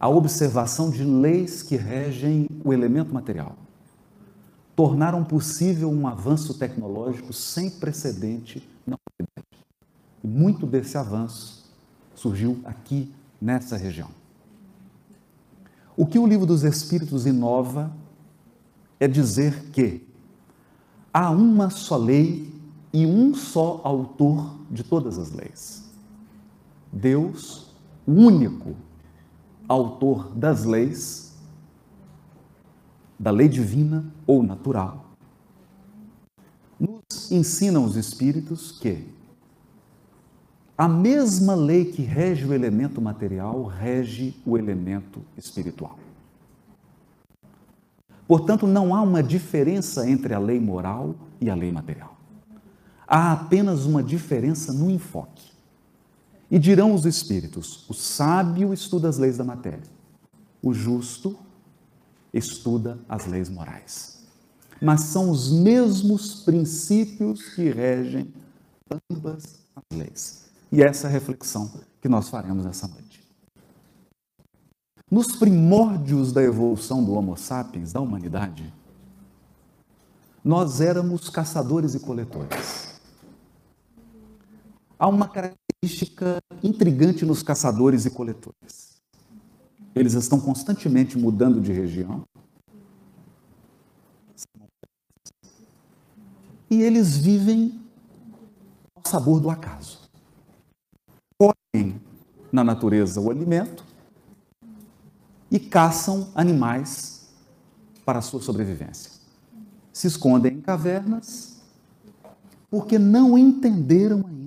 a observação de leis que regem o elemento material tornaram possível um avanço tecnológico sem precedente na humanidade. E muito desse avanço surgiu aqui nessa região. O que o livro dos Espíritos inova é dizer que há uma só lei e um só autor de todas as leis. Deus, único autor das leis, da lei divina ou natural. Nos ensinam os Espíritos que a mesma lei que rege o elemento material rege o elemento espiritual. Portanto, não há uma diferença entre a lei moral e a lei material. Há apenas uma diferença no enfoque. E dirão os espíritos: o sábio estuda as leis da matéria, o justo estuda as leis morais. Mas são os mesmos princípios que regem ambas as leis. E essa é a reflexão que nós faremos nessa noite. Nos primórdios da evolução do Homo sapiens, da humanidade, nós éramos caçadores e coletores. Há uma característica intrigante nos caçadores e coletores. Eles estão constantemente mudando de região. E eles vivem ao sabor do acaso colhem na natureza o alimento e caçam animais para a sua sobrevivência. Se escondem em cavernas porque não entenderam ainda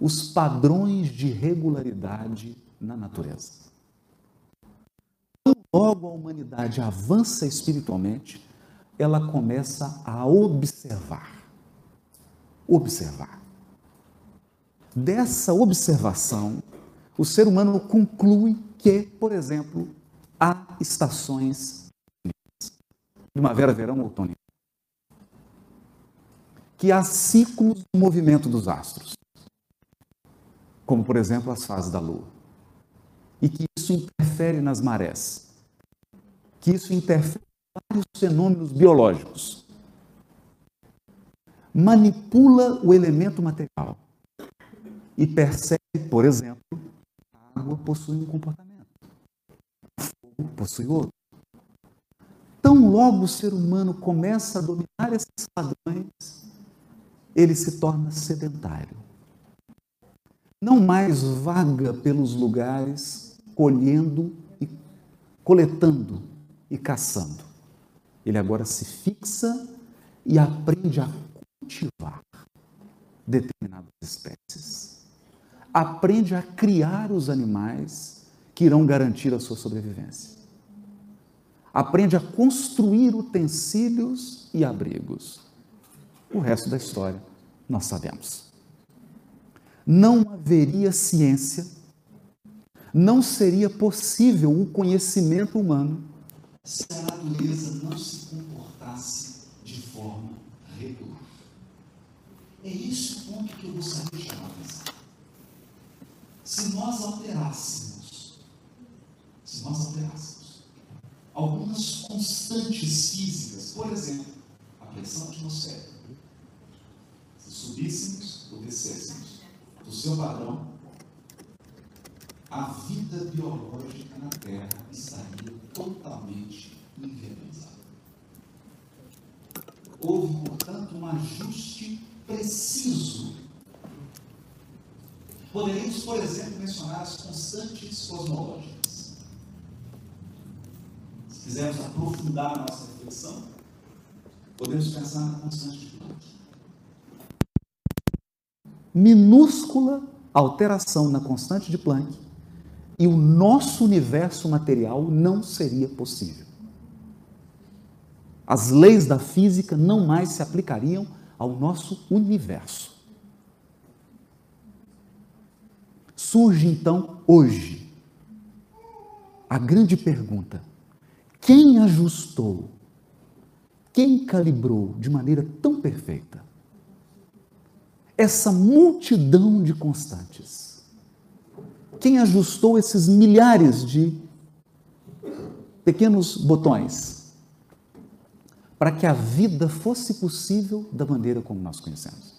os padrões de regularidade na natureza. Logo a humanidade avança espiritualmente, ela começa a observar. Observar. Dessa observação, o ser humano conclui que, por exemplo, há estações primavera, verão, outono. Que há ciclos do movimento dos astros, como, por exemplo, as fases da lua. E que isso interfere nas marés. Que isso interfere em vários fenômenos biológicos. Manipula o elemento material e percebe, por exemplo, a água possui um comportamento, o fogo possui outro. Tão logo o ser humano começa a dominar esses padrões, ele se torna sedentário. Não mais vaga pelos lugares colhendo e coletando e caçando. Ele agora se fixa e aprende a cultivar determinadas espécies aprende a criar os animais que irão garantir a sua sobrevivência. Aprende a construir utensílios e abrigos. O resto da história nós sabemos. Não haveria ciência, não seria possível o conhecimento humano se a natureza não se comportasse de forma regular. É esse o ponto que eu gostaria de chamar atenção se nós alterássemos, se nós alterássemos algumas constantes físicas, por exemplo, a pressão atmosférica, se subíssemos ou descêssemos do seu padrão, a vida biológica na Terra estaria totalmente inviabilizada. Houve, portanto, um ajuste preciso Poderíamos, por exemplo, mencionar as constantes cosmológicas. Se quisermos aprofundar a nossa reflexão, podemos pensar na constante de Planck. Minúscula alteração na constante de Planck e o nosso universo material não seria possível. As leis da física não mais se aplicariam ao nosso universo. Surge então hoje a grande pergunta: quem ajustou, quem calibrou de maneira tão perfeita essa multidão de constantes? Quem ajustou esses milhares de pequenos botões para que a vida fosse possível da maneira como nós conhecemos?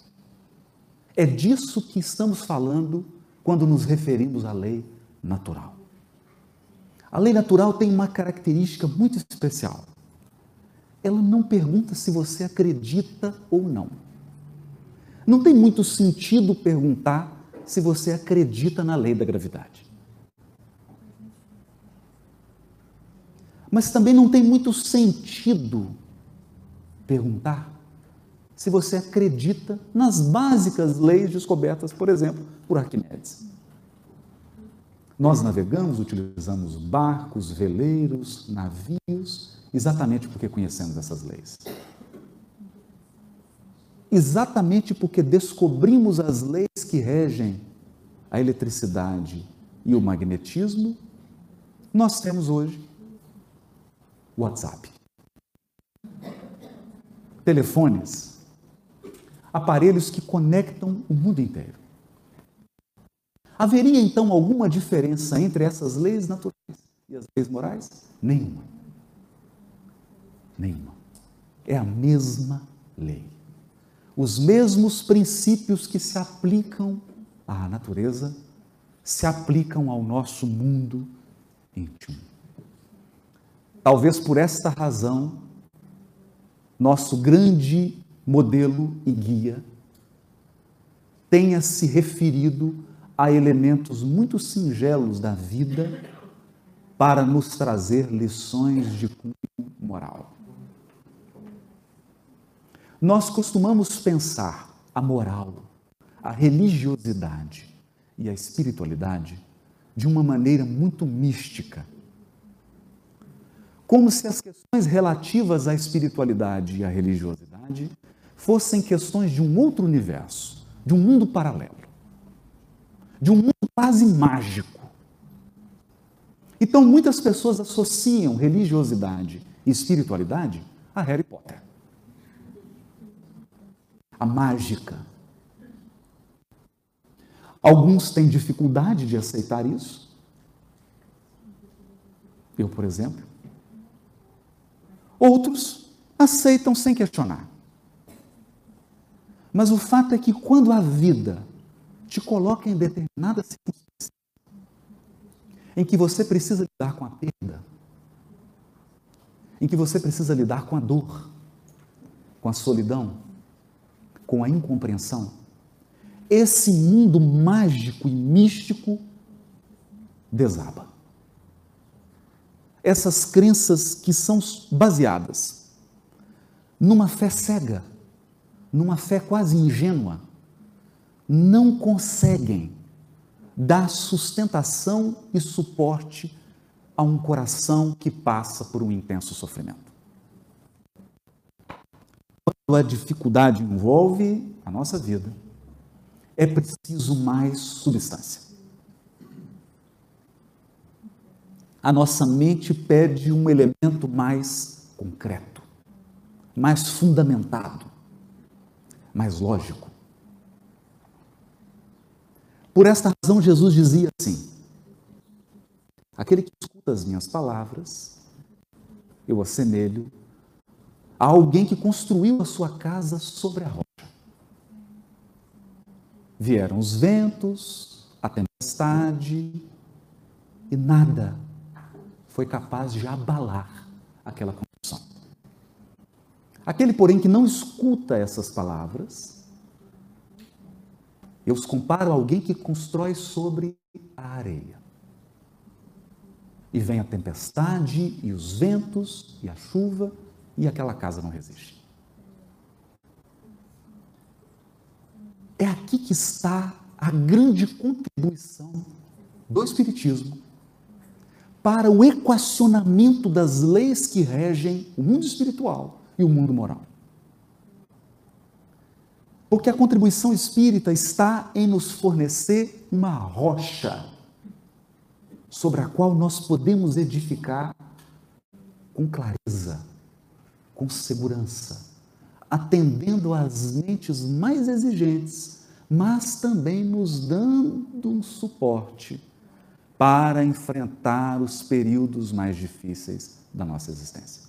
É disso que estamos falando quando nos referimos à lei natural. A lei natural tem uma característica muito especial. Ela não pergunta se você acredita ou não. Não tem muito sentido perguntar se você acredita na lei da gravidade. Mas também não tem muito sentido perguntar se você acredita nas básicas leis descobertas, por exemplo, por Arquimedes. Nós navegamos, utilizamos barcos, veleiros, navios, exatamente porque conhecemos essas leis exatamente porque descobrimos as leis que regem a eletricidade e o magnetismo, nós temos hoje WhatsApp. Telefones, aparelhos que conectam o mundo inteiro. Haveria então alguma diferença entre essas leis naturais e as leis morais? Nenhuma. Nenhuma. É a mesma lei os mesmos princípios que se aplicam à natureza se aplicam ao nosso mundo íntimo. Talvez por esta razão, nosso grande modelo e guia tenha se referido a elementos muito singelos da vida para nos trazer lições de cunho moral. Nós costumamos pensar a moral, a religiosidade e a espiritualidade de uma maneira muito mística. Como se as questões relativas à espiritualidade e à religiosidade fossem questões de um outro universo, de um mundo paralelo, de um mundo quase mágico. Então, muitas pessoas associam religiosidade e espiritualidade a Harry Potter a mágica. Alguns têm dificuldade de aceitar isso. Eu, por exemplo. Outros aceitam sem questionar. Mas o fato é que quando a vida te coloca em determinadas circunstâncias, em que você precisa lidar com a perda, em que você precisa lidar com a dor, com a solidão, com a incompreensão, esse mundo mágico e místico desaba. Essas crenças que são baseadas numa fé cega, numa fé quase ingênua, não conseguem dar sustentação e suporte a um coração que passa por um intenso sofrimento a dificuldade envolve a nossa vida, é preciso mais substância. A nossa mente pede um elemento mais concreto, mais fundamentado, mais lógico. Por esta razão, Jesus dizia assim: Aquele que escuta as minhas palavras, eu assemelho a alguém que construiu a sua casa sobre a rocha. Vieram os ventos, a tempestade, e nada foi capaz de abalar aquela construção. Aquele, porém, que não escuta essas palavras, eu os comparo a alguém que constrói sobre a areia. E vem a tempestade, e os ventos, e a chuva, e aquela casa não resiste. É aqui que está a grande contribuição do Espiritismo para o equacionamento das leis que regem o mundo espiritual e o mundo moral. Porque a contribuição espírita está em nos fornecer uma rocha sobre a qual nós podemos edificar com clareza com segurança, atendendo às mentes mais exigentes, mas também nos dando um suporte para enfrentar os períodos mais difíceis da nossa existência.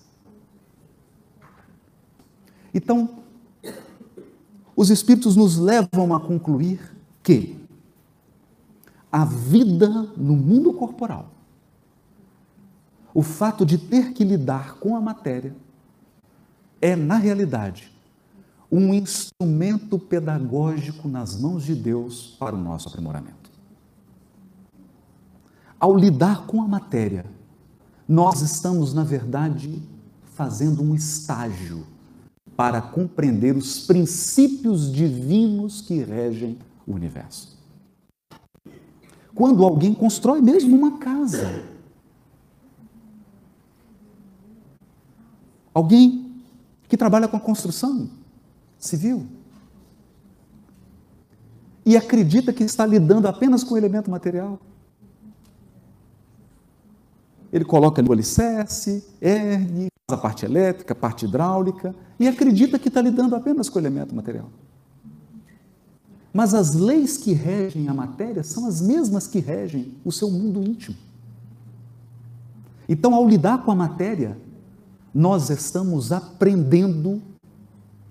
Então, os Espíritos nos levam a concluir que a vida no mundo corporal, o fato de ter que lidar com a matéria, é, na realidade, um instrumento pedagógico nas mãos de Deus para o nosso aprimoramento. Ao lidar com a matéria, nós estamos, na verdade, fazendo um estágio para compreender os princípios divinos que regem o universo. Quando alguém constrói mesmo uma casa, alguém que trabalha com a construção civil e acredita que está lidando apenas com o elemento material. Ele coloca ali o alicerce, ergue, faz a parte elétrica, a parte hidráulica e acredita que está lidando apenas com o elemento material. Mas as leis que regem a matéria são as mesmas que regem o seu mundo íntimo. Então, ao lidar com a matéria, nós estamos aprendendo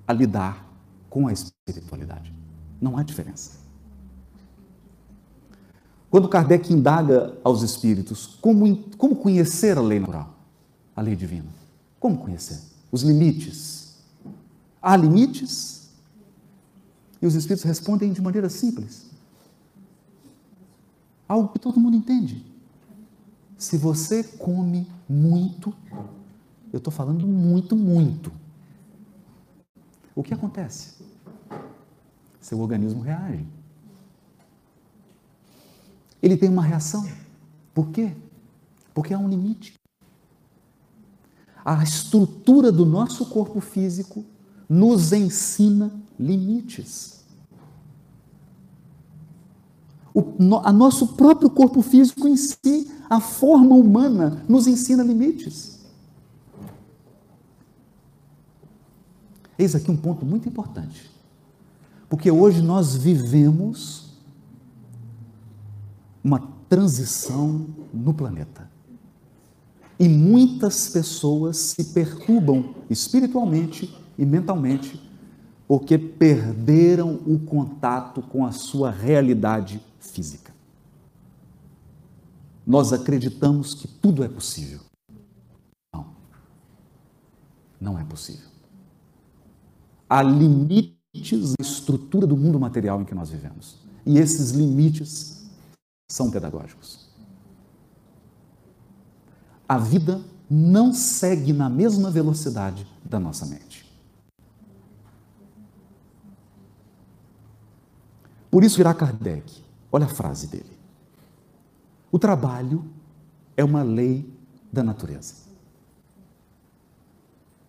a lidar com a espiritualidade. Não há diferença. Quando Kardec indaga aos espíritos como, como conhecer a lei natural, a lei divina, como conhecer? Os limites. Há limites? E os espíritos respondem de maneira simples. Algo que todo mundo entende. Se você come muito, eu estou falando muito, muito. O que acontece? Seu organismo reage. Ele tem uma reação. Por quê? Porque há um limite. A estrutura do nosso corpo físico nos ensina limites. O no, a nosso próprio corpo físico em si, a forma humana, nos ensina limites. Eis aqui um ponto muito importante. Porque hoje nós vivemos uma transição no planeta. E muitas pessoas se perturbam espiritualmente e mentalmente porque perderam o contato com a sua realidade física. Nós acreditamos que tudo é possível. Não. Não é possível. Há limites na estrutura do mundo material em que nós vivemos. E esses limites são pedagógicos a vida não segue na mesma velocidade da nossa mente. Por isso virá Kardec. Olha a frase dele. O trabalho é uma lei da natureza.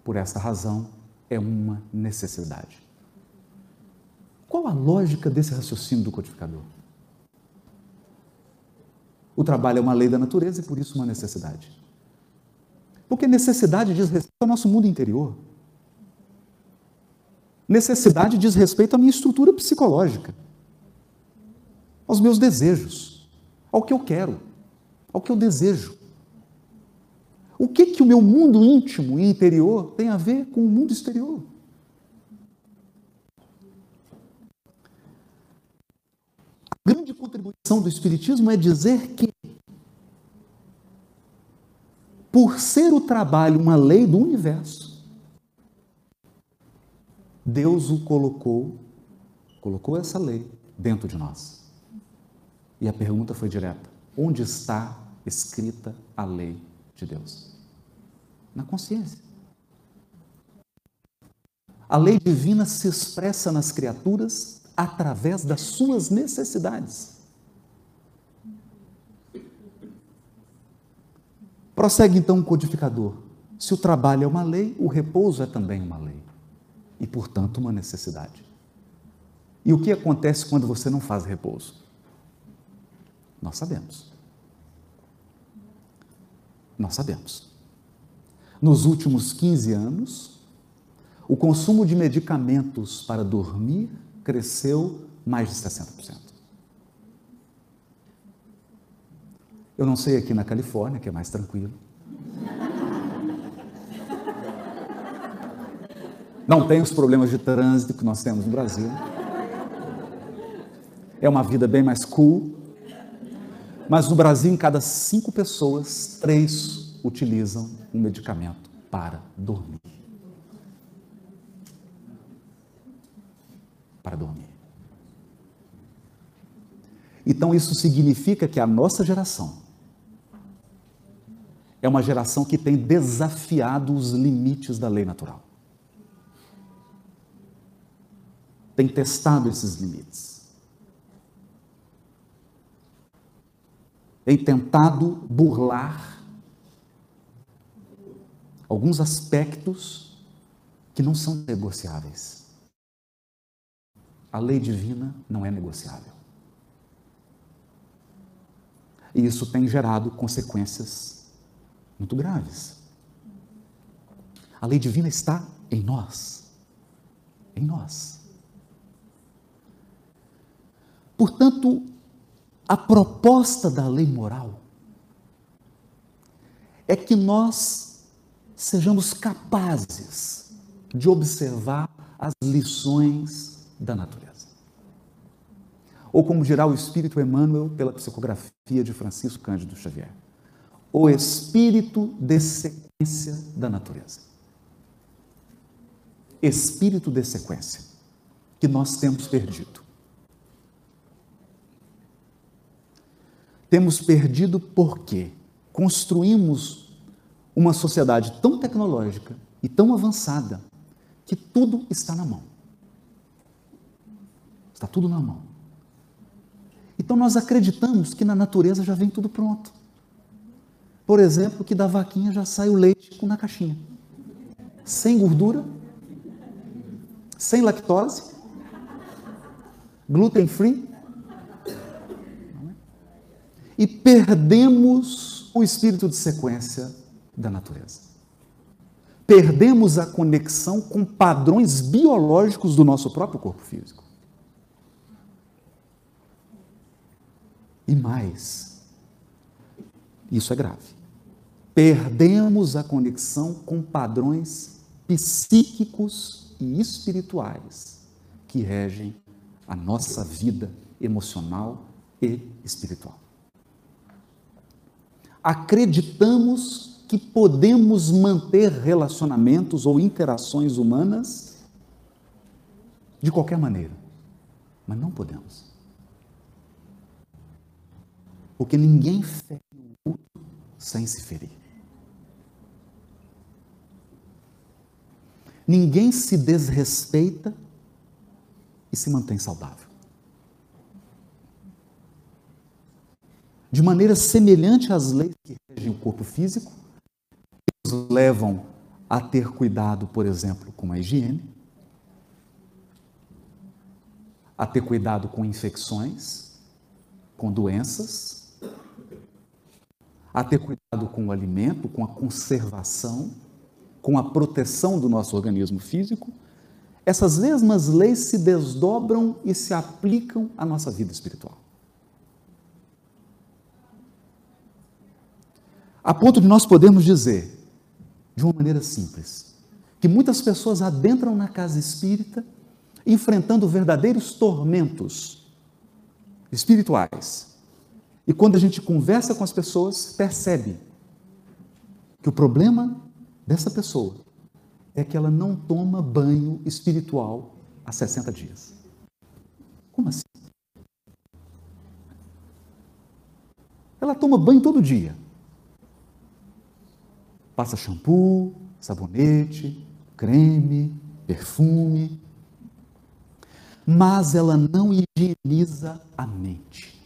Por esta razão, é uma necessidade. Qual a lógica desse raciocínio do codificador? O trabalho é uma lei da natureza e por isso uma necessidade. Porque necessidade diz respeito ao nosso mundo interior. Necessidade diz respeito à minha estrutura psicológica, aos meus desejos, ao que eu quero, ao que eu desejo. O que que o meu mundo íntimo e interior tem a ver com o mundo exterior? A grande contribuição do Espiritismo é dizer que por ser o trabalho uma lei do universo, Deus o colocou, colocou essa lei dentro de nós. E a pergunta foi direta: onde está escrita a lei de Deus? Na consciência. A lei divina se expressa nas criaturas através das suas necessidades. Prossegue então o codificador. Se o trabalho é uma lei, o repouso é também uma lei. E, portanto, uma necessidade. E o que acontece quando você não faz repouso? Nós sabemos. Nós sabemos. Nos últimos 15 anos, o consumo de medicamentos para dormir cresceu mais de 60%. Eu não sei aqui na Califórnia, que é mais tranquilo. Não tem os problemas de trânsito que nós temos no Brasil. É uma vida bem mais cool. Mas no Brasil, em cada cinco pessoas, três utilizam um medicamento para dormir. Para dormir. Então, isso significa que a nossa geração é uma geração que tem desafiado os limites da lei natural. Tem testado esses limites. Tem tentado burlar alguns aspectos que não são negociáveis. A lei divina não é negociável. E isso tem gerado consequências muito graves. A lei divina está em nós. Em nós. Portanto, a proposta da lei moral é que nós sejamos capazes de observar as lições da natureza ou como dirá o Espírito Emmanuel pela psicografia de Francisco Cândido Xavier, o espírito de sequência da natureza. Espírito de sequência que nós temos perdido. Temos perdido porque construímos uma sociedade tão tecnológica e tão avançada que tudo está na mão. Está tudo na mão. Então nós acreditamos que na natureza já vem tudo pronto. Por exemplo, que da vaquinha já sai o leite na caixinha. Sem gordura, sem lactose, gluten free. E perdemos o espírito de sequência da natureza. Perdemos a conexão com padrões biológicos do nosso próprio corpo físico. E mais, isso é grave. Perdemos a conexão com padrões psíquicos e espirituais que regem a nossa vida emocional e espiritual. Acreditamos que podemos manter relacionamentos ou interações humanas de qualquer maneira, mas não podemos. Porque ninguém fere o outro sem se ferir. Ninguém se desrespeita e se mantém saudável. De maneira semelhante às leis que regem o corpo físico, nos levam a ter cuidado, por exemplo, com a higiene, a ter cuidado com infecções, com doenças, a ter cuidado com o alimento, com a conservação, com a proteção do nosso organismo físico, essas mesmas leis se desdobram e se aplicam à nossa vida espiritual. A ponto de nós podermos dizer, de uma maneira simples, que muitas pessoas adentram na casa espírita enfrentando verdadeiros tormentos espirituais e quando a gente conversa com as pessoas, percebe que o problema dessa pessoa é que ela não toma banho espiritual há 60 dias. Como assim? Ela toma banho todo dia. Passa shampoo, sabonete, creme, perfume. Mas ela não higieniza a mente.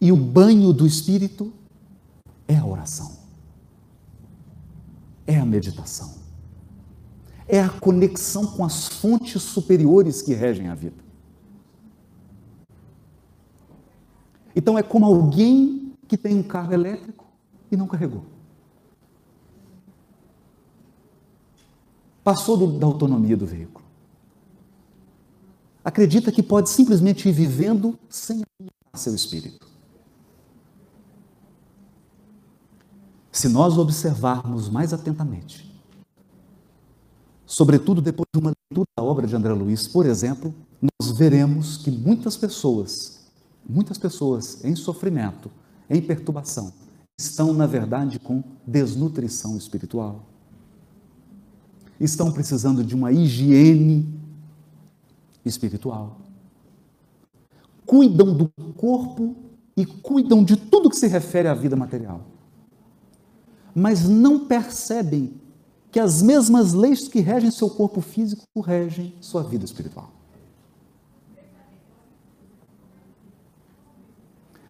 E o banho do espírito é a oração, é a meditação, é a conexão com as fontes superiores que regem a vida. Então é como alguém que tem um carro elétrico e não carregou. Passou do, da autonomia do veículo. acredita que pode simplesmente ir vivendo sem alimentar seu espírito. Se nós observarmos mais atentamente, sobretudo depois de uma leitura da obra de André Luiz, por exemplo, nós veremos que muitas pessoas, muitas pessoas em sofrimento, em perturbação, estão, na verdade, com desnutrição espiritual. Estão precisando de uma higiene espiritual. Cuidam do corpo e cuidam de tudo que se refere à vida material. Mas não percebem que as mesmas leis que regem seu corpo físico regem sua vida espiritual.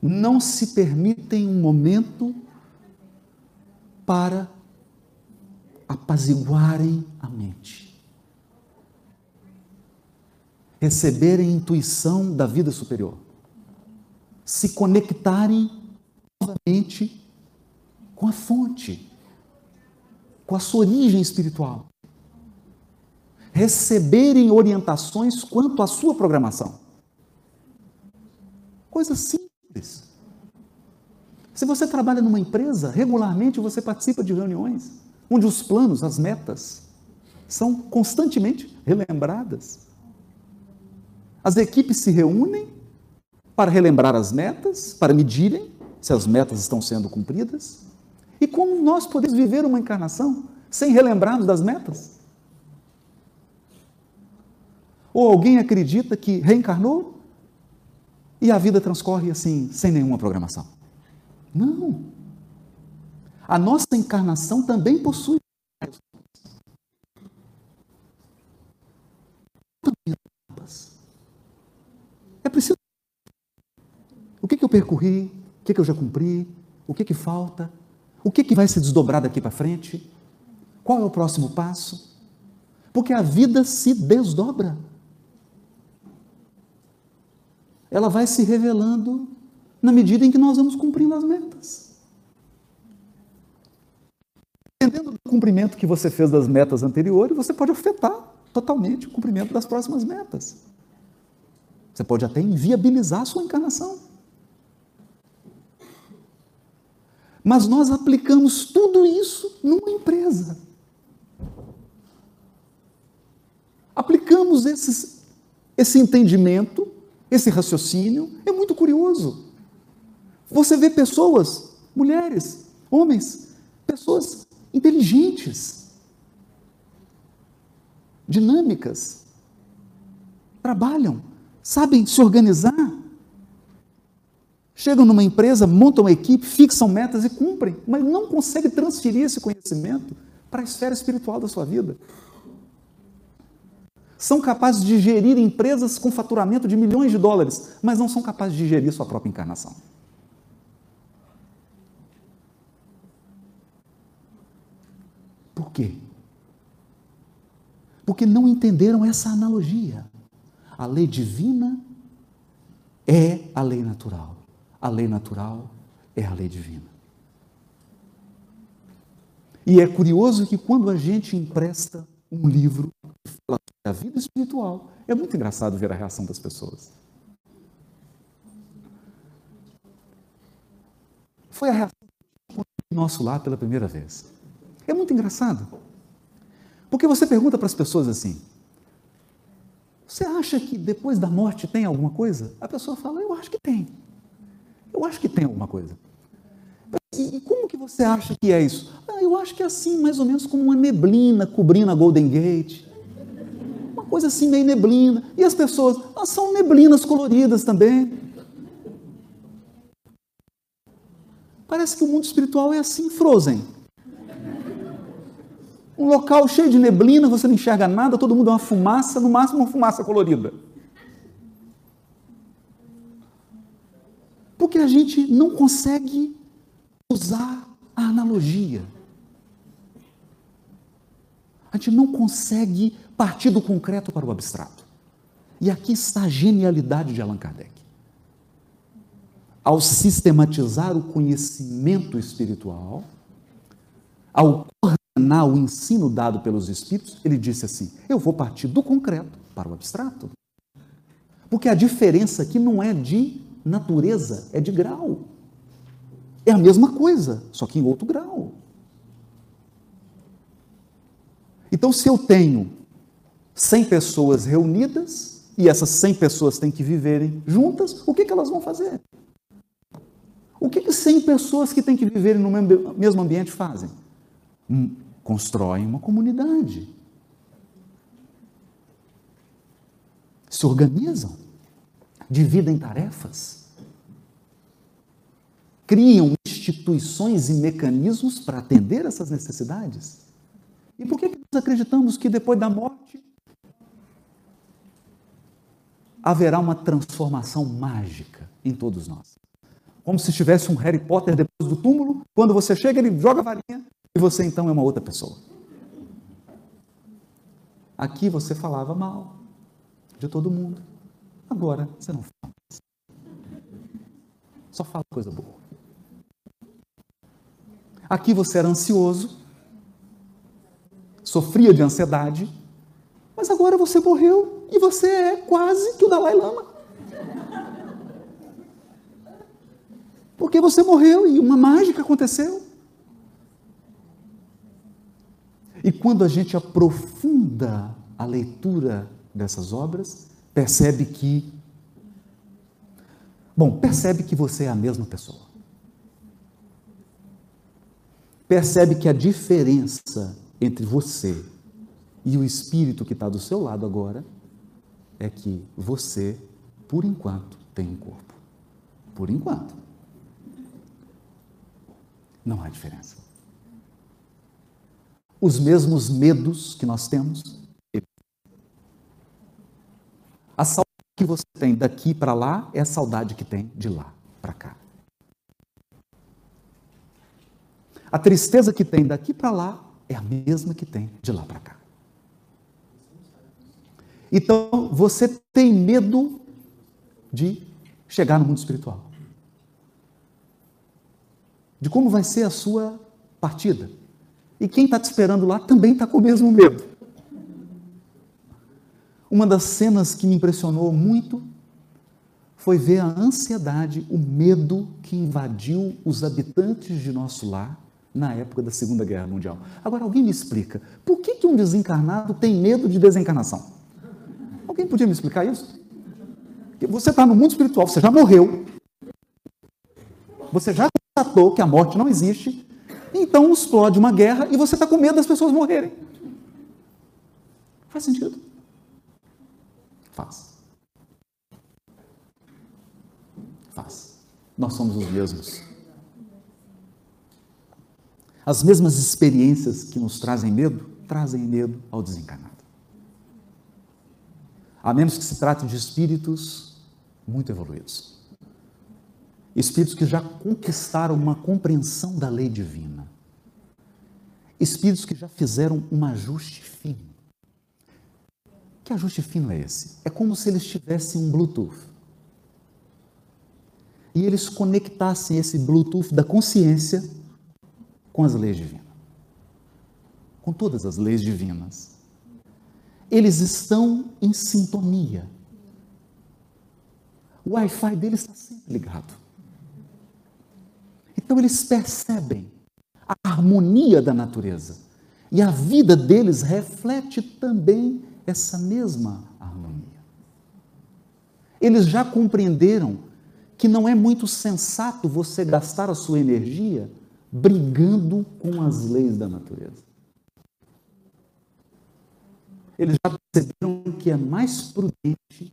Não se permitem um momento para apaziguarem a mente, receberem intuição da vida superior, se conectarem novamente com a fonte, com a sua origem espiritual, receberem orientações quanto à sua programação. Coisa simples. Se você trabalha numa empresa, regularmente você participa de reuniões onde os planos, as metas, são constantemente relembradas. As equipes se reúnem para relembrar as metas, para medirem se as metas estão sendo cumpridas. E como nós podemos viver uma encarnação sem relembrarmos das metas? Ou alguém acredita que reencarnou e a vida transcorre assim, sem nenhuma programação? Não. A nossa encarnação também possui É preciso. O que, que eu percorri? O que, que eu já cumpri? O que, que falta? O que, que vai se desdobrar daqui para frente? Qual é o próximo passo? Porque a vida se desdobra. Ela vai se revelando na medida em que nós vamos cumprindo as metas. Dependendo do cumprimento que você fez das metas anteriores, você pode afetar totalmente o cumprimento das próximas metas. Você pode até inviabilizar a sua encarnação. Mas nós aplicamos tudo isso numa empresa. Aplicamos esses, esse entendimento, esse raciocínio, é muito curioso. Você vê pessoas, mulheres, homens, pessoas inteligentes, dinâmicas, trabalham, sabem se organizar. Chegam numa empresa, montam uma equipe, fixam metas e cumprem, mas não conseguem transferir esse conhecimento para a esfera espiritual da sua vida. São capazes de gerir empresas com faturamento de milhões de dólares, mas não são capazes de gerir sua própria encarnação. Por quê? Porque não entenderam essa analogia. A lei divina é a lei natural. A lei natural é a lei divina. E é curioso que quando a gente empresta um livro que fala sobre a vida espiritual, é muito engraçado ver a reação das pessoas. Foi a reação do nosso lar pela primeira vez. É muito engraçado. Porque você pergunta para as pessoas assim: Você acha que depois da morte tem alguma coisa? A pessoa fala: Eu acho que tem. Eu acho que tem alguma coisa. E como que você acha que é isso? Ah, eu acho que é assim, mais ou menos como uma neblina cobrindo a Golden Gate. Uma coisa assim, meio neblina. E as pessoas, ah, são neblinas coloridas também. Parece que o mundo espiritual é assim, frozen. Um local cheio de neblina, você não enxerga nada, todo mundo é uma fumaça, no máximo uma fumaça colorida. Porque a gente não consegue usar a analogia. A gente não consegue partir do concreto para o abstrato. E aqui está a genialidade de Allan Kardec. Ao sistematizar o conhecimento espiritual, ao coordenar o ensino dado pelos Espíritos, ele disse assim: Eu vou partir do concreto para o abstrato. Porque a diferença aqui não é de natureza, é de grau. É a mesma coisa, só que em outro grau. Então, se eu tenho 100 pessoas reunidas e essas 100 pessoas têm que viverem juntas, o que, que elas vão fazer? O que, que 100 pessoas que têm que viver no mesmo ambiente fazem? Hum, constroem uma comunidade. Se organizam, dividem tarefas, criam instituições e mecanismos para atender essas necessidades. E por que nós acreditamos que depois da morte haverá uma transformação mágica em todos nós? como se tivesse um Harry Potter depois do túmulo. Quando você chega, ele joga a varinha e você então é uma outra pessoa. Aqui você falava mal de todo mundo. Agora você não fala mais. Só fala coisa boa. Aqui você era ansioso, sofria de ansiedade, mas agora você morreu e você é quase que o Dalai Lama. Porque você morreu e uma mágica aconteceu. E quando a gente aprofunda a leitura dessas obras, percebe que. Bom, percebe que você é a mesma pessoa. Percebe que a diferença entre você e o espírito que está do seu lado agora é que você, por enquanto, tem um corpo. Por enquanto. Não há diferença. Os mesmos medos que nós temos. A saudade que você tem daqui para lá é a saudade que tem de lá para cá. A tristeza que tem daqui para lá é a mesma que tem de lá para cá. Então, você tem medo de chegar no mundo espiritual de como vai ser a sua partida. E quem está te esperando lá também está com o mesmo medo. Uma das cenas que me impressionou muito foi ver a ansiedade, o medo que invadiu os habitantes de nosso lar na época da Segunda Guerra Mundial. Agora, alguém me explica, por que, que um desencarnado tem medo de desencarnação? Alguém podia me explicar isso? Você está no mundo espiritual, você já morreu, você já constatou que a morte não existe, então explode uma guerra e você está com medo das pessoas morrerem. Faz sentido? Faz. Faz. Nós somos os mesmos. As mesmas experiências que nos trazem medo, trazem medo ao desencarnado. A menos que se trate de espíritos muito evoluídos espíritos que já conquistaram uma compreensão da lei divina, espíritos que já fizeram um ajuste fino. Que ajuste fino é esse? É como se eles tivessem um Bluetooth. E eles conectassem esse Bluetooth da consciência com as leis divinas. Com todas as leis divinas. Eles estão em sintonia. O Wi-Fi deles está sempre ligado. Então eles percebem a harmonia da natureza. E a vida deles reflete também essa mesma harmonia. Eles já compreenderam que não é muito sensato você gastar a sua energia brigando com as leis da natureza. Eles já perceberam que é mais prudente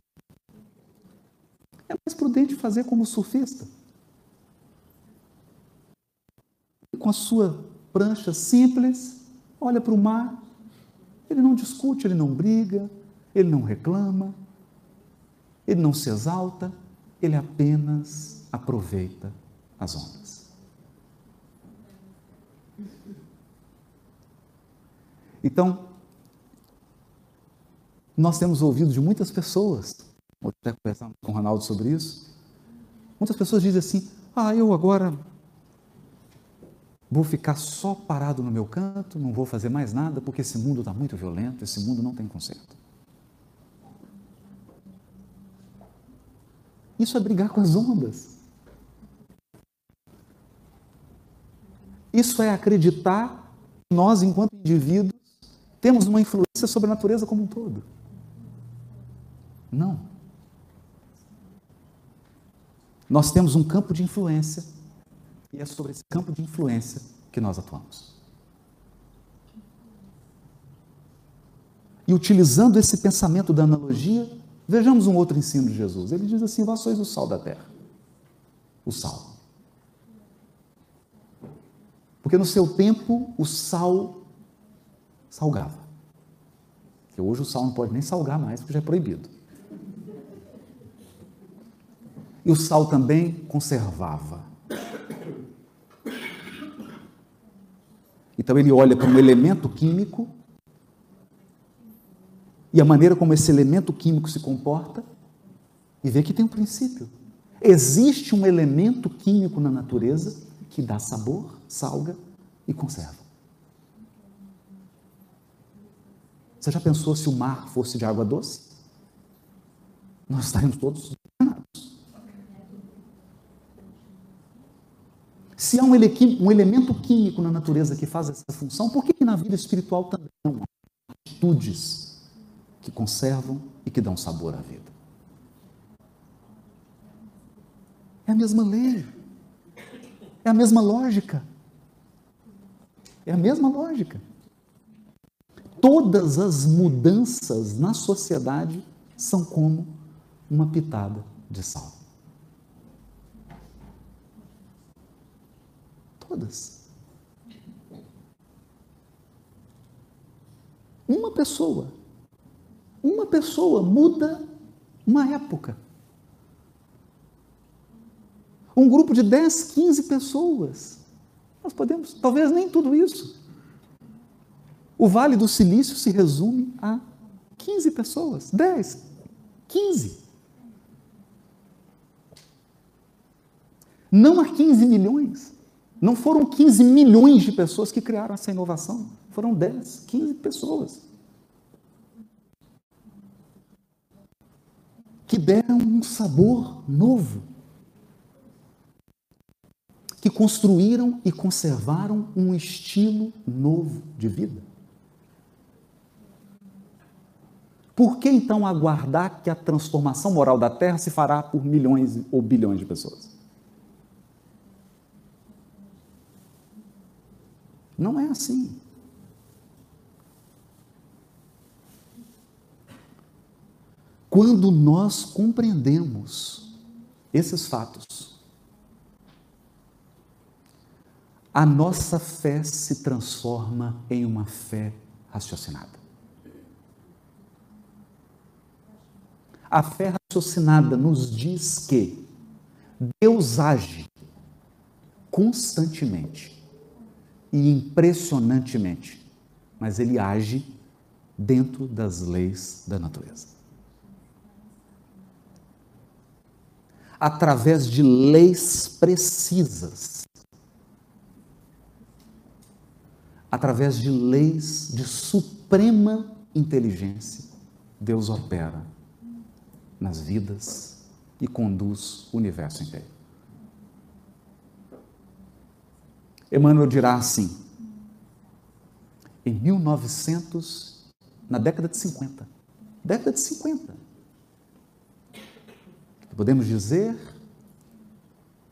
é mais prudente fazer como surfista com a sua prancha simples, olha para o mar, ele não discute, ele não briga, ele não reclama, ele não se exalta, ele apenas aproveita as ondas. Então, nós temos ouvido de muitas pessoas, vou até conversar com o Ronaldo sobre isso. Muitas pessoas dizem assim: ah, eu agora Vou ficar só parado no meu canto, não vou fazer mais nada, porque esse mundo está muito violento, esse mundo não tem conserto. Isso é brigar com as ondas. Isso é acreditar que nós, enquanto indivíduos, temos uma influência sobre a natureza como um todo. Não. Nós temos um campo de influência e é sobre esse campo de influência que nós atuamos. E utilizando esse pensamento da analogia, vejamos um outro ensino de Jesus. Ele diz assim: Vós sois o sal da terra. O sal. Porque no seu tempo o sal salgava. Que hoje o sal não pode nem salgar mais, porque já é proibido. E o sal também conservava. Então ele olha para um elemento químico e a maneira como esse elemento químico se comporta e vê que tem um princípio. Existe um elemento químico na natureza que dá sabor, salga e conserva. Você já pensou se o mar fosse de água doce? Nós estaríamos todos enganados. Se há um, ele um, elemento químico na natureza que faz essa função, por que, que na vida espiritual também não há atitudes que conservam e que dão sabor à vida? É a mesma lei. É a mesma lógica. É a mesma lógica. Todas as mudanças na sociedade são como uma pitada de sal. Todas. Uma pessoa, uma pessoa muda uma época. Um grupo de 10, 15 pessoas. Nós podemos, talvez nem tudo isso. O Vale do Silício se resume a 15 pessoas, 10, 15. Não a 15 milhões. Não foram 15 milhões de pessoas que criaram essa inovação. Foram 10, 15 pessoas. Que deram um sabor novo que construíram e conservaram um estilo novo de vida. Por que então aguardar que a transformação moral da Terra se fará por milhões ou bilhões de pessoas? Não é assim. Quando nós compreendemos esses fatos, a nossa fé se transforma em uma fé raciocinada. A fé raciocinada nos diz que Deus age constantemente e impressionantemente, mas ele age dentro das leis da natureza. Através de leis precisas através de leis de suprema inteligência, Deus opera nas vidas e conduz o universo inteiro. Emmanuel dirá assim: em 1900, na década de 50, década de 50, podemos dizer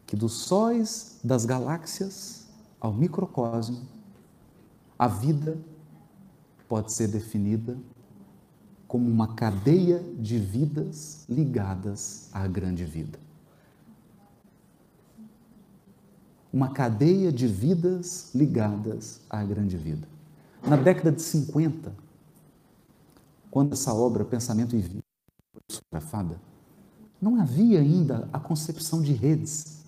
que dos sóis das galáxias ao microcosmo a vida pode ser definida como uma cadeia de vidas ligadas à grande vida. Uma cadeia de vidas ligadas à grande vida. Na década de 50, quando essa obra Pensamento e Vida foi fotografada, não havia ainda a concepção de redes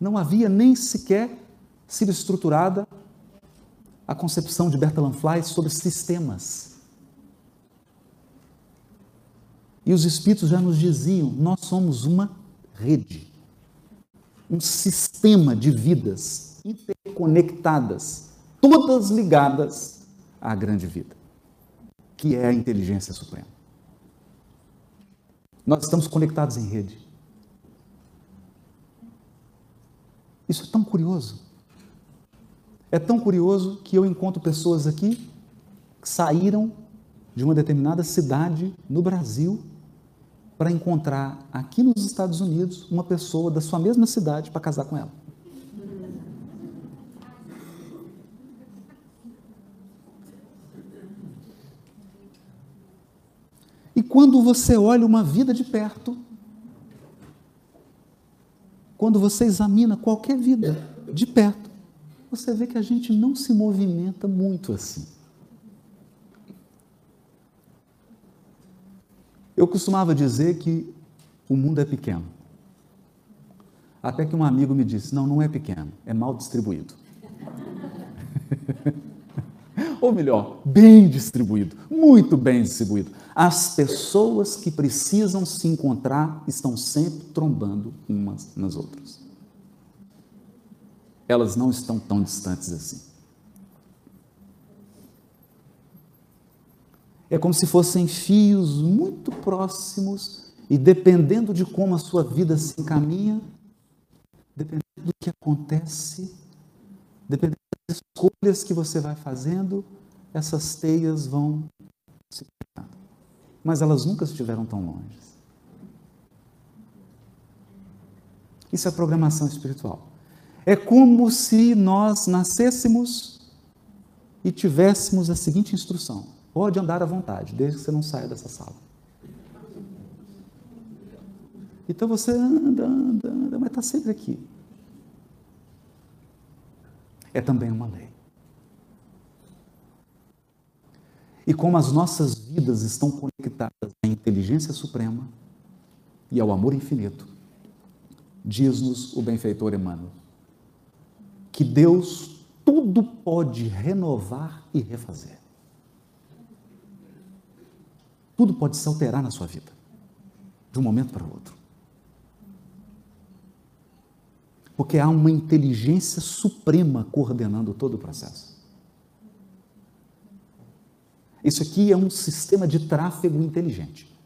não havia nem sequer sido estruturada a concepção de Bertalan Fly sobre sistemas. E os espíritos já nos diziam: nós somos uma rede, um sistema de vidas interconectadas, todas ligadas à grande vida. que é a inteligência suprema. Nós estamos conectados em rede. Isso é tão curioso. É tão curioso que eu encontro pessoas aqui que saíram de uma determinada cidade no Brasil para encontrar aqui nos Estados Unidos uma pessoa da sua mesma cidade para casar com ela. E quando você olha uma vida de perto, quando você examina qualquer vida de perto, você vê que a gente não se movimenta muito assim. Eu costumava dizer que o mundo é pequeno. Até que um amigo me disse: não, não é pequeno, é mal distribuído. Ou melhor, bem distribuído, muito bem distribuído. As pessoas que precisam se encontrar estão sempre trombando umas nas outras. Elas não estão tão distantes assim. É como se fossem fios muito próximos e dependendo de como a sua vida se encaminha, dependendo do que acontece, dependendo das escolhas que você vai fazendo, essas teias vão se pegando. Mas elas nunca estiveram tão longe. Isso é programação espiritual. É como se nós nascêssemos e tivéssemos a seguinte instrução: Pode andar à vontade, desde que você não saia dessa sala. Então você anda, anda, anda, mas está sempre aqui. É também uma lei. E como as nossas vidas estão conectadas à inteligência suprema e ao amor infinito, diz-nos o benfeitor Emmanuel, que Deus tudo pode renovar e refazer. Tudo pode se alterar na sua vida, de um momento para o outro. Porque há uma inteligência suprema coordenando todo o processo. Isso aqui é um sistema de tráfego inteligente.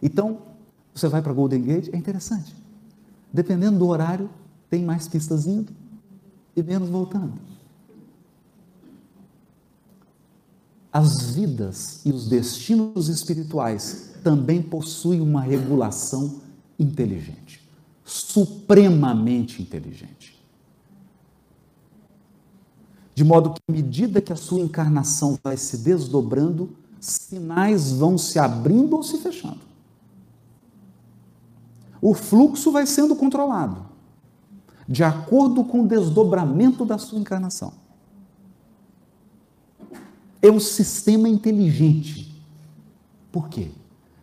Então, você vai para Golden Gate, é interessante. Dependendo do horário, tem mais pistas indo e menos voltando. As vidas e os destinos espirituais também possuem uma regulação inteligente, supremamente inteligente. De modo que, à medida que a sua encarnação vai se desdobrando, sinais vão se abrindo ou se fechando. O fluxo vai sendo controlado, de acordo com o desdobramento da sua encarnação é um sistema inteligente. Por quê?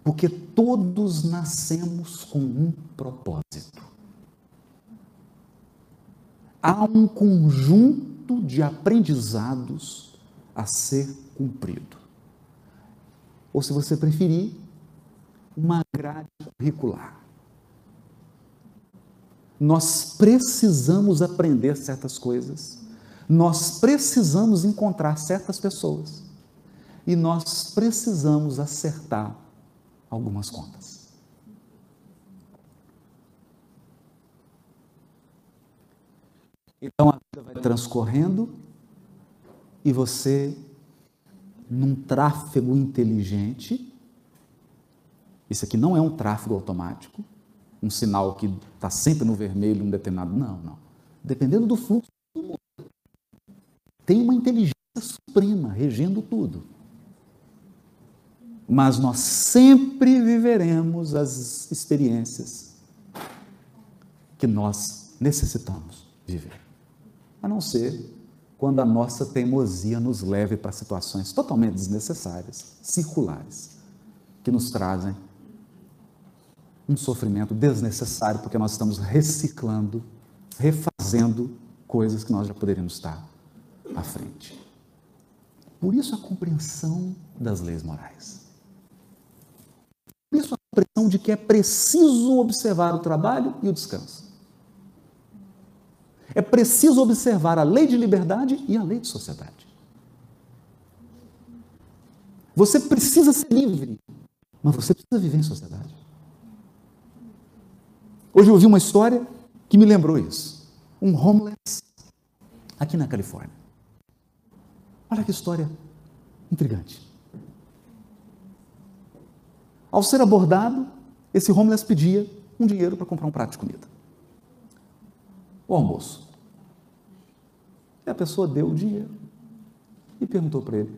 Porque todos nascemos com um propósito. Há um conjunto de aprendizados a ser cumprido. Ou, se você preferir, uma grade curricular. Nós precisamos aprender certas coisas nós precisamos encontrar certas pessoas e nós precisamos acertar algumas contas. Então a vida vai transcorrendo e você, num tráfego inteligente, isso aqui não é um tráfego automático, um sinal que está sempre no vermelho, um determinado. Não, não. Dependendo do fluxo do mundo tem uma inteligência suprema regendo tudo. Mas nós sempre viveremos as experiências que nós necessitamos viver. A não ser quando a nossa teimosia nos leve para situações totalmente desnecessárias, circulares, que nos trazem um sofrimento desnecessário, porque nós estamos reciclando, refazendo coisas que nós já poderíamos estar à frente. Por isso a compreensão das leis morais. Por isso a compreensão de que é preciso observar o trabalho e o descanso. É preciso observar a lei de liberdade e a lei de sociedade. Você precisa ser livre, mas você precisa viver em sociedade. Hoje eu ouvi uma história que me lembrou isso. Um homeless aqui na Califórnia. Olha que história intrigante. Ao ser abordado, esse homeless pedia um dinheiro para comprar um prato de comida. O almoço. E a pessoa deu o dinheiro e perguntou para ele: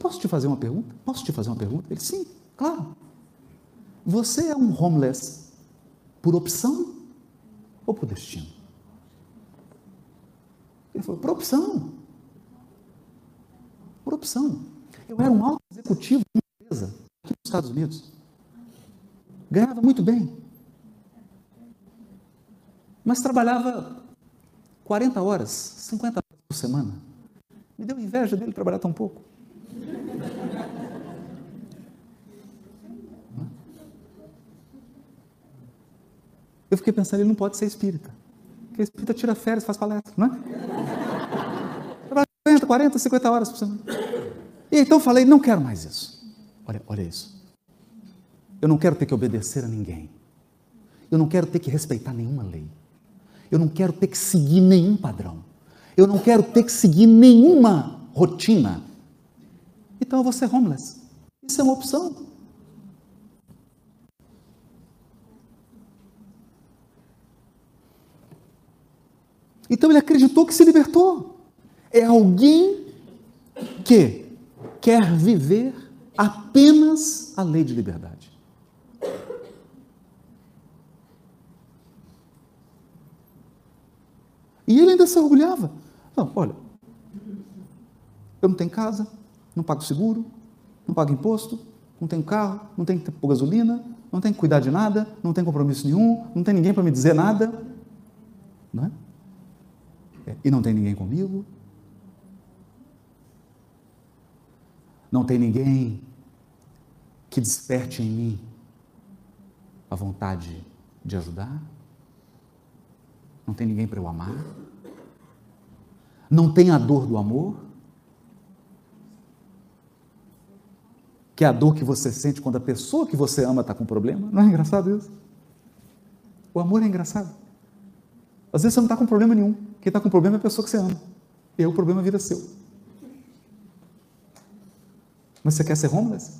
Posso te fazer uma pergunta? Posso te fazer uma pergunta? Ele: Sim, claro. Você é um homeless por opção ou por destino? Ele falou: Por opção. Por opção. Eu era um alto executivo de uma empresa aqui nos Estados Unidos. Ganhava muito bem. Mas trabalhava 40 horas, 50 horas por semana. Me deu inveja dele trabalhar tão pouco. Eu fiquei pensando, ele não pode ser espírita. Porque espírita tira férias, faz palestra, não é? Trabalha 40, 40, 50 horas por semana. E então falei, não quero mais isso. Olha, olha isso. Eu não quero ter que obedecer a ninguém. Eu não quero ter que respeitar nenhuma lei. Eu não quero ter que seguir nenhum padrão. Eu não quero ter que seguir nenhuma rotina. Então eu vou ser homeless. Isso é uma opção. Então ele acreditou que se libertou. É alguém que quer viver apenas a lei de liberdade. E ele ainda se orgulhava. Não, olha, eu não tenho casa, não pago seguro, não pago imposto, não tenho carro, não tenho gasolina, não tenho que cuidar de nada, não tenho compromisso nenhum, não tem ninguém para me dizer nada. Não é? E não tem ninguém comigo. Não tem ninguém que desperte em mim a vontade de ajudar. Não tem ninguém para eu amar? Não tem a dor do amor? Que é a dor que você sente quando a pessoa que você ama está com problema? Não é engraçado isso? O amor é engraçado. Às vezes você não está com problema nenhum. Quem está com problema é a pessoa que você ama. E aí o problema vira seu. Mas você quer ser homeless?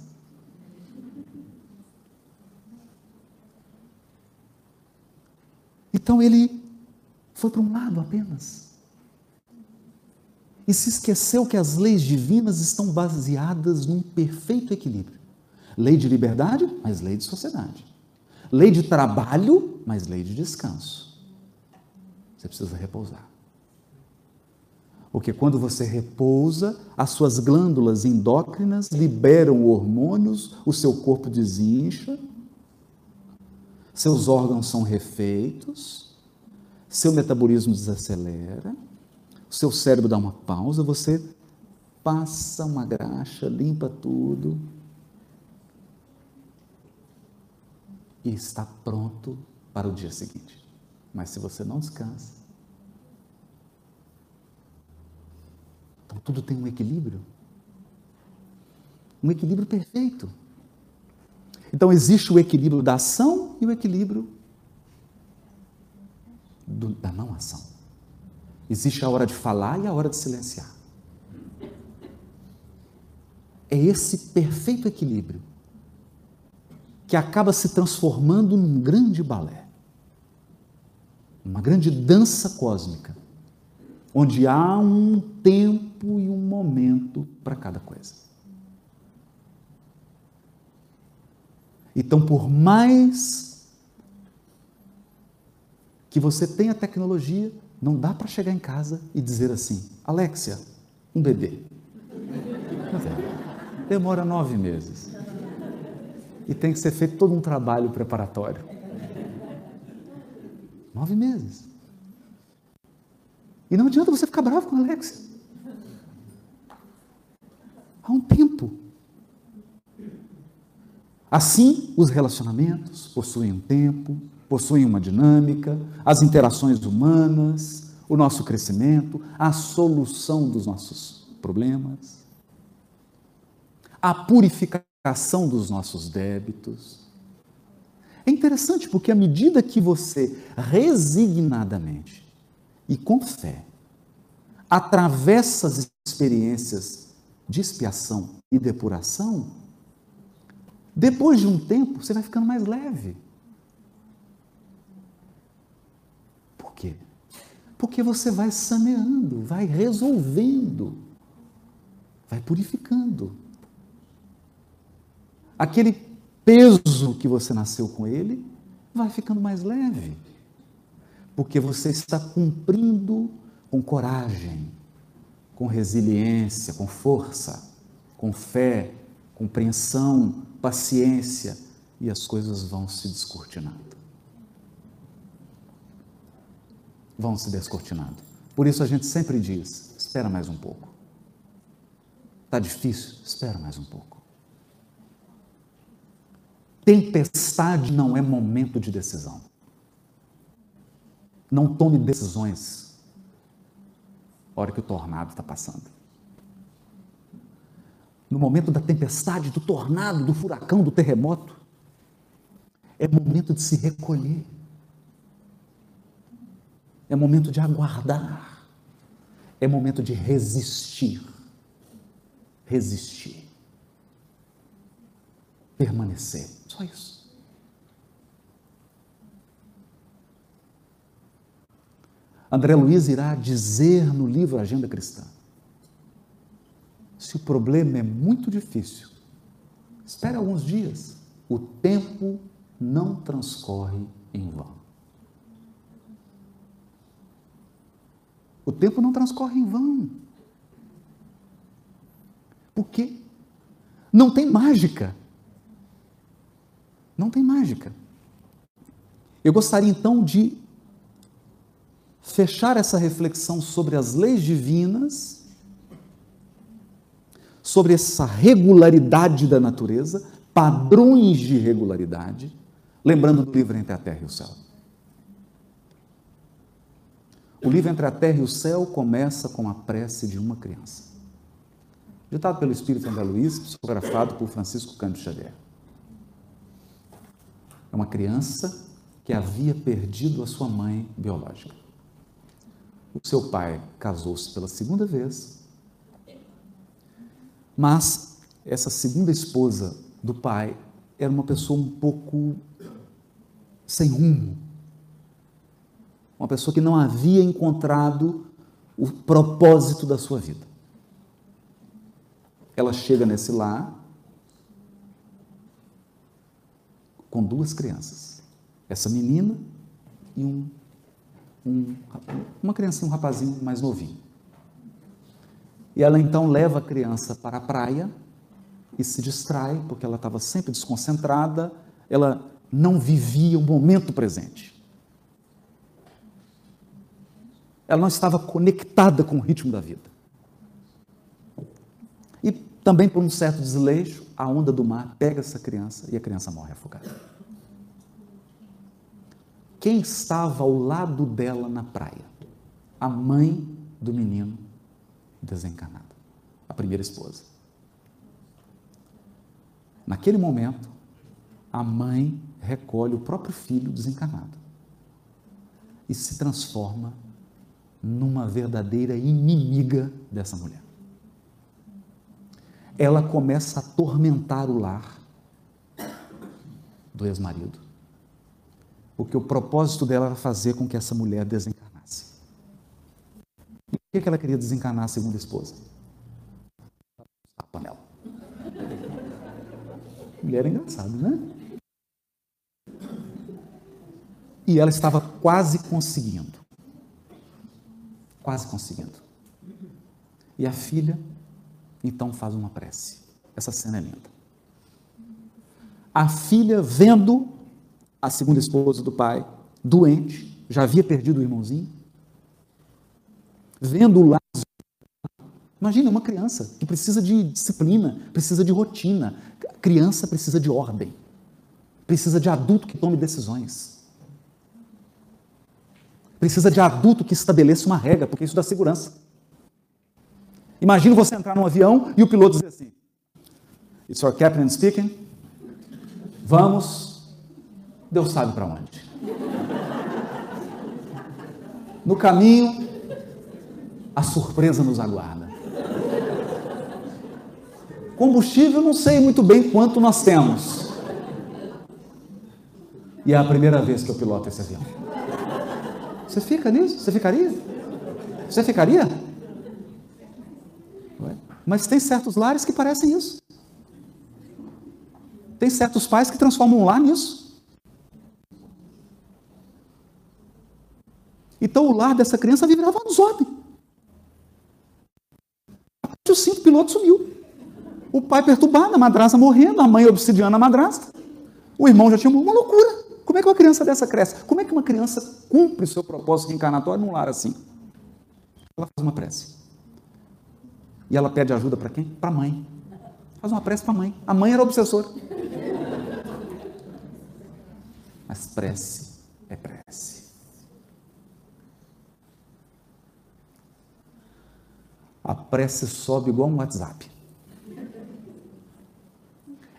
Então ele foi para um lado apenas. E se esqueceu que as leis divinas estão baseadas num perfeito equilíbrio. Lei de liberdade, mas lei de sociedade. Lei de trabalho, mas lei de descanso. Você precisa repousar. Porque quando você repousa, as suas glândulas endócrinas liberam hormônios, o seu corpo desincha, seus órgãos são refeitos, seu metabolismo desacelera, o seu cérebro dá uma pausa, você passa uma graxa, limpa tudo e está pronto para o dia seguinte. Mas se você não descansa, então tudo tem um equilíbrio. Um equilíbrio perfeito. Então existe o equilíbrio da ação e o equilíbrio do, da não ação. Existe a hora de falar e a hora de silenciar. É esse perfeito equilíbrio que acaba se transformando num grande balé, uma grande dança cósmica, onde há um tempo e um momento para cada coisa. Então, por mais que você tem a tecnologia, não dá para chegar em casa e dizer assim: Alexia, um bebê. Demora nove meses. E tem que ser feito todo um trabalho preparatório. Nove meses. E não adianta você ficar bravo com a Alexia. Há um tempo. Assim, os relacionamentos possuem um tempo, possuem uma dinâmica, as interações humanas, o nosso crescimento, a solução dos nossos problemas. a purificação dos nossos débitos. É interessante porque à medida que você resignadamente e com fé atravessa as experiências de expiação e depuração, depois de um tempo você vai ficando mais leve. Por quê? Porque você vai saneando, vai resolvendo, vai purificando. Aquele peso que você nasceu com ele vai ficando mais leve. Porque você está cumprindo com coragem, com resiliência, com força, com fé, compreensão, paciência, e as coisas vão se descortinando. vão se descortinando. Por isso a gente sempre diz: espera mais um pouco. Está difícil? Espera mais um pouco. Tempestade não é momento de decisão. Não tome decisões na hora que o tornado está passando. No momento da tempestade, do tornado, do furacão, do terremoto, é momento de se recolher. É momento de aguardar. É momento de resistir. Resistir. Permanecer. Só isso. André Luiz irá dizer no livro Agenda Cristã: se o problema é muito difícil, espere alguns dias, o tempo não transcorre em vão. O tempo não transcorre em vão. Por quê? Não tem mágica. Não tem mágica. Eu gostaria então de fechar essa reflexão sobre as leis divinas, sobre essa regularidade da natureza, padrões de regularidade, lembrando do livro Entre a Terra e o Céu. O livro Entre a Terra e o Céu começa com a prece de uma criança. Ditado pelo Espírito André Luiz, psicografado por Francisco Cândido Xavier. É uma criança que havia perdido a sua mãe biológica. O seu pai casou-se pela segunda vez, mas essa segunda esposa do pai era uma pessoa um pouco sem rumo, uma pessoa que não havia encontrado o propósito da sua vida. Ela chega nesse lar com duas crianças. Essa menina e um, um uma criança, um rapazinho mais novinho. E ela então leva a criança para a praia e se distrai, porque ela estava sempre desconcentrada, ela não vivia o momento presente. Ela não estava conectada com o ritmo da vida. E também por um certo desleixo, a onda do mar pega essa criança e a criança morre afogada. Quem estava ao lado dela na praia? A mãe do menino desencarnado, a primeira esposa. Naquele momento, a mãe recolhe o próprio filho desencarnado e se transforma numa verdadeira inimiga dessa mulher. Ela começa a atormentar o lar do ex-marido, porque o propósito dela era fazer com que essa mulher desencarnasse. E por que ela queria desencarnar a segunda esposa? A panela. Mulher engraçada, né? E ela estava quase conseguindo quase conseguindo. E a filha então faz uma prece. Essa cena é linda. A filha, vendo a segunda esposa do pai, doente, já havia perdido o irmãozinho, vendo o Lázaro. Imagina uma criança que precisa de disciplina, precisa de rotina. criança precisa de ordem, precisa de adulto que tome decisões. Precisa de adulto que estabeleça uma regra, porque isso dá segurança. Imagina você entrar num avião e o piloto dizer assim: It's your captain speaking. Vamos. Deus sabe para onde. No caminho, a surpresa nos aguarda. Combustível, não sei muito bem quanto nós temos. E é a primeira vez que eu piloto esse avião. Você fica nisso? Você ficaria? Você ficaria? Mas tem certos lares que parecem isso. Tem certos pais que transformam um lar nisso. Então o lar dessa criança virava um zob. O cinto piloto sumiu. O pai perturbado, a madrasta morrendo, a mãe obsidiando a madrasta. O irmão já tinha uma loucura. Como é que uma criança dessa cresce? Como é que uma criança cumpre o seu propósito reencarnatório num lar assim? Ela faz uma prece. E ela pede ajuda para quem? Para a mãe. Faz uma prece para a mãe. A mãe era obsessora. Mas prece é prece. A prece sobe igual um WhatsApp.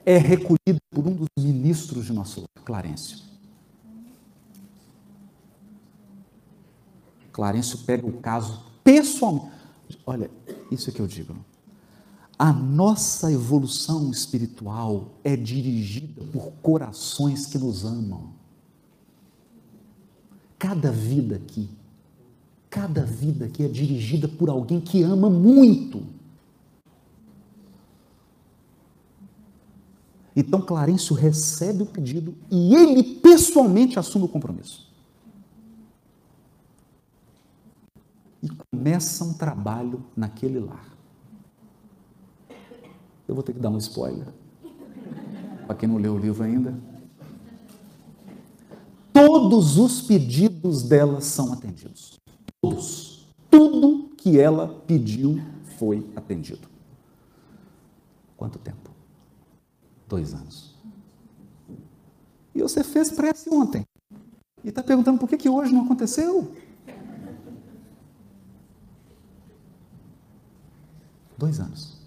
É recolhida por um dos ministros de nosso lar, Clarencio. Clarencio pega o caso pessoalmente. Olha, isso é que eu digo. A nossa evolução espiritual é dirigida por corações que nos amam. Cada vida aqui, cada vida aqui é dirigida por alguém que ama muito. Então Clarencio recebe o pedido e ele pessoalmente assume o compromisso. E começa um trabalho naquele lar. Eu vou ter que dar um spoiler. Para quem não leu o livro ainda. Todos os pedidos dela são atendidos. Todos. Tudo que ela pediu foi atendido. Quanto tempo? Dois anos. E você fez prece ontem. E está perguntando por que, que hoje não aconteceu? Dois anos.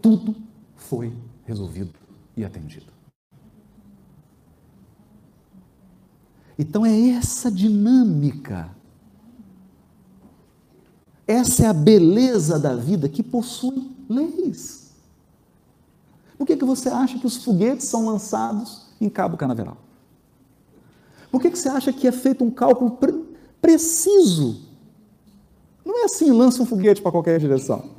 Tudo foi resolvido e atendido. Então é essa dinâmica, essa é a beleza da vida que possui leis. Por que, que você acha que os foguetes são lançados em Cabo Canaveral? Por que, que você acha que é feito um cálculo pre preciso? Não é assim, lança um foguete para qualquer direção.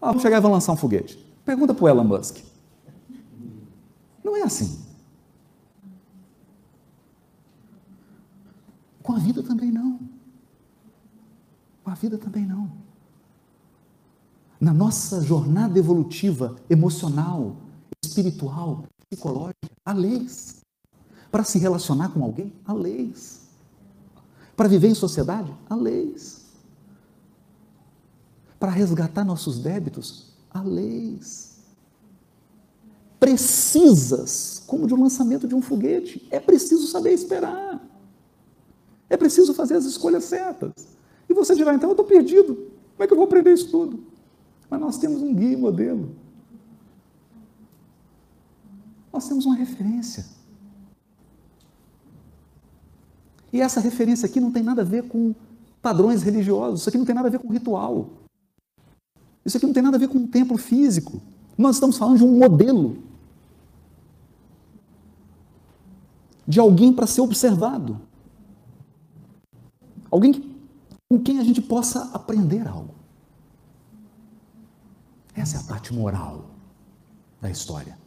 Ah, vamos chegar e vamos lançar um foguete. Pergunta para o Elon Musk. Não é assim. Com a vida também não. Com a vida também não. Na nossa jornada evolutiva, emocional, espiritual, psicológica, há leis. Para se relacionar com alguém, há leis. Para viver em sociedade, há leis para resgatar nossos débitos? Há leis. Precisas, como de um lançamento de um foguete, é preciso saber esperar. É preciso fazer as escolhas certas. E você dirá, então eu estou perdido. Como é que eu vou aprender isso tudo? Mas nós temos um guia e modelo. Nós temos uma referência. E essa referência aqui não tem nada a ver com padrões religiosos, isso aqui não tem nada a ver com ritual. Isso aqui não tem nada a ver com um templo físico. Nós estamos falando de um modelo. De alguém para ser observado. Alguém com quem a gente possa aprender algo. Essa é a parte moral da história.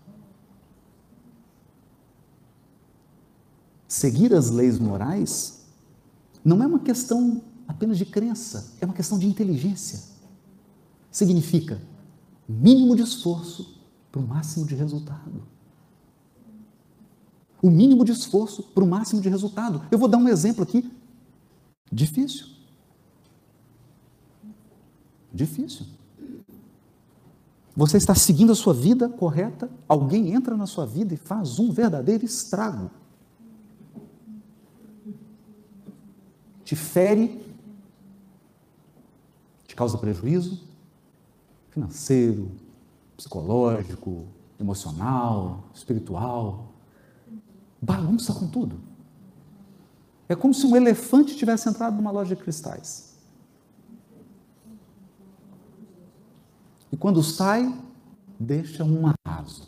Seguir as leis morais não é uma questão apenas de crença, é uma questão de inteligência significa mínimo de esforço para o máximo de resultado. O mínimo de esforço para o máximo de resultado. Eu vou dar um exemplo aqui. Difícil. Difícil. Você está seguindo a sua vida correta, alguém entra na sua vida e faz um verdadeiro estrago. Te fere te causa prejuízo financeiro, psicológico, emocional, espiritual. Bagunça com tudo. É como se um elefante tivesse entrado numa loja de cristais. E quando sai, deixa um arraso.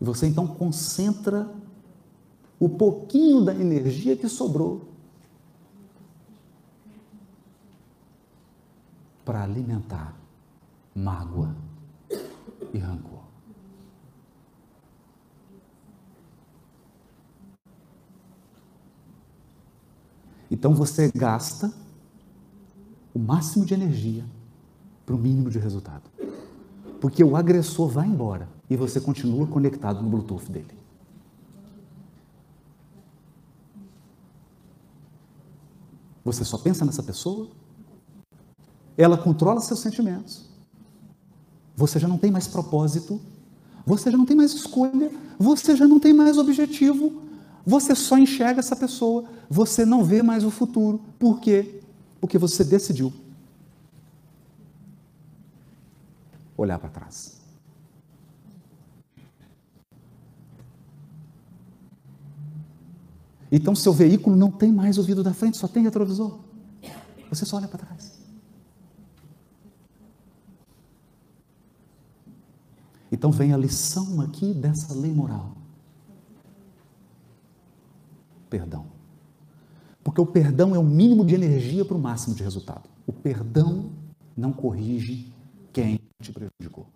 E você então concentra o pouquinho da energia que sobrou para alimentar mágoa e rancor. Então você gasta o máximo de energia para o mínimo de resultado. Porque o agressor vai embora e você continua conectado no Bluetooth dele. Você só pensa nessa pessoa, ela controla seus sentimentos. Você já não tem mais propósito, você já não tem mais escolha, você já não tem mais objetivo, você só enxerga essa pessoa, você não vê mais o futuro. Por quê? Porque você decidiu olhar para trás. Então, seu veículo não tem mais o vidro da frente, só tem retrovisor. Você só olha para trás. Então vem a lição aqui dessa lei moral. Perdão. Porque o perdão é o mínimo de energia para o máximo de resultado. O perdão não corrige quem te prejudicou.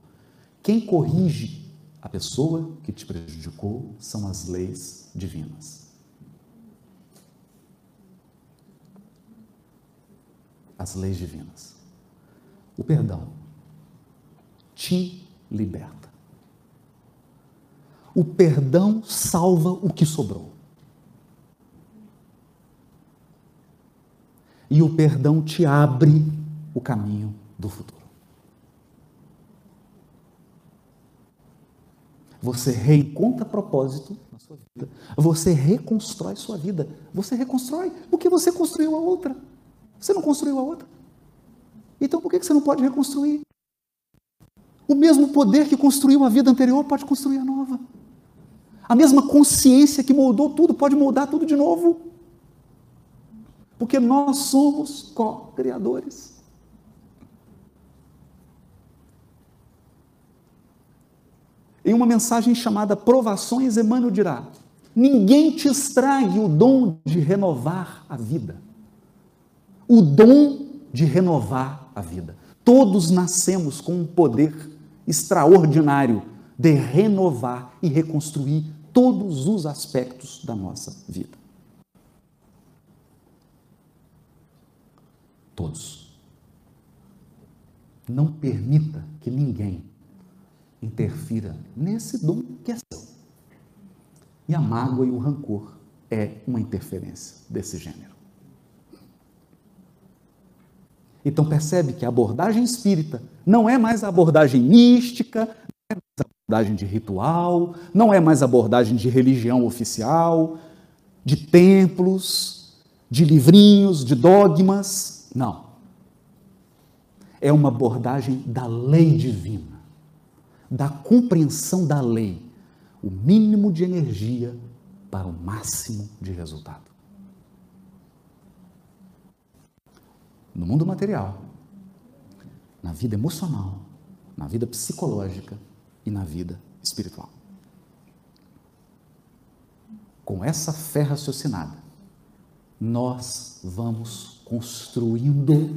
Quem corrige a pessoa que te prejudicou são as leis divinas. As leis divinas. O perdão te liberta. O perdão salva o que sobrou. E o perdão te abre o caminho do futuro. Você reencontra propósito na sua vida. Você reconstrói sua vida. Você reconstrói porque você construiu a outra. Você não construiu a outra. Então por que você não pode reconstruir? O mesmo poder que construiu a vida anterior pode construir a nova. A mesma consciência que moldou tudo pode moldar tudo de novo. Porque nós somos co-criadores. Em uma mensagem chamada Provações, Emmanuel dirá: Ninguém te estrague o dom de renovar a vida. O dom de renovar a vida. Todos nascemos com um poder extraordinário de renovar e reconstruir todos os aspectos da nossa vida. Todos. Não permita que ninguém interfira nesse dom que é seu. E a mágoa e o rancor é uma interferência desse gênero. Então percebe que a abordagem espírita não é mais a abordagem mística, não é mais a abordagem de ritual, não é mais a abordagem de religião oficial, de templos, de livrinhos, de dogmas. Não. É uma abordagem da lei divina, da compreensão da lei, o mínimo de energia para o máximo de resultado. no mundo material, na vida emocional, na vida psicológica e na vida espiritual. Com essa fé raciocinada, nós vamos construindo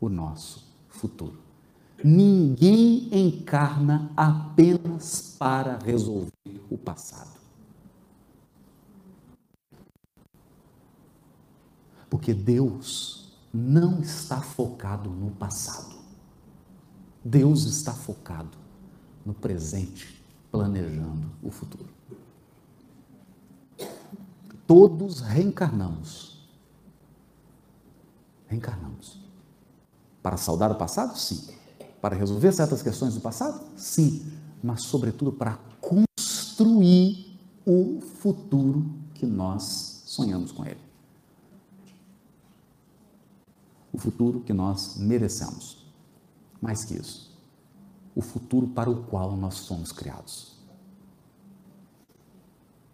o nosso futuro. Ninguém encarna apenas para resolver o passado. Porque Deus não está focado no passado. Deus está focado no presente, planejando o futuro. Todos reencarnamos. Reencarnamos. Para saudar o passado? Sim. Para resolver certas questões do passado? Sim. Mas, sobretudo, para construir o futuro que nós sonhamos com ele. o futuro que nós merecemos. Mais que isso, o futuro para o qual nós somos criados,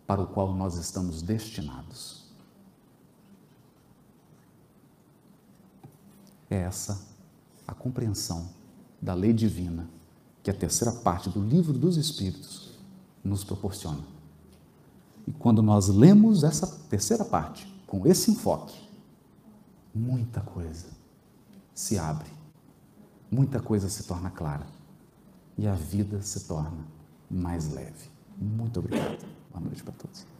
para o qual nós estamos destinados. É essa a compreensão da lei divina que a terceira parte do livro dos Espíritos nos proporciona. E quando nós lemos essa terceira parte com esse enfoque, muita coisa se abre, muita coisa se torna clara e a vida se torna mais leve. Muito obrigado. Boa noite para todos.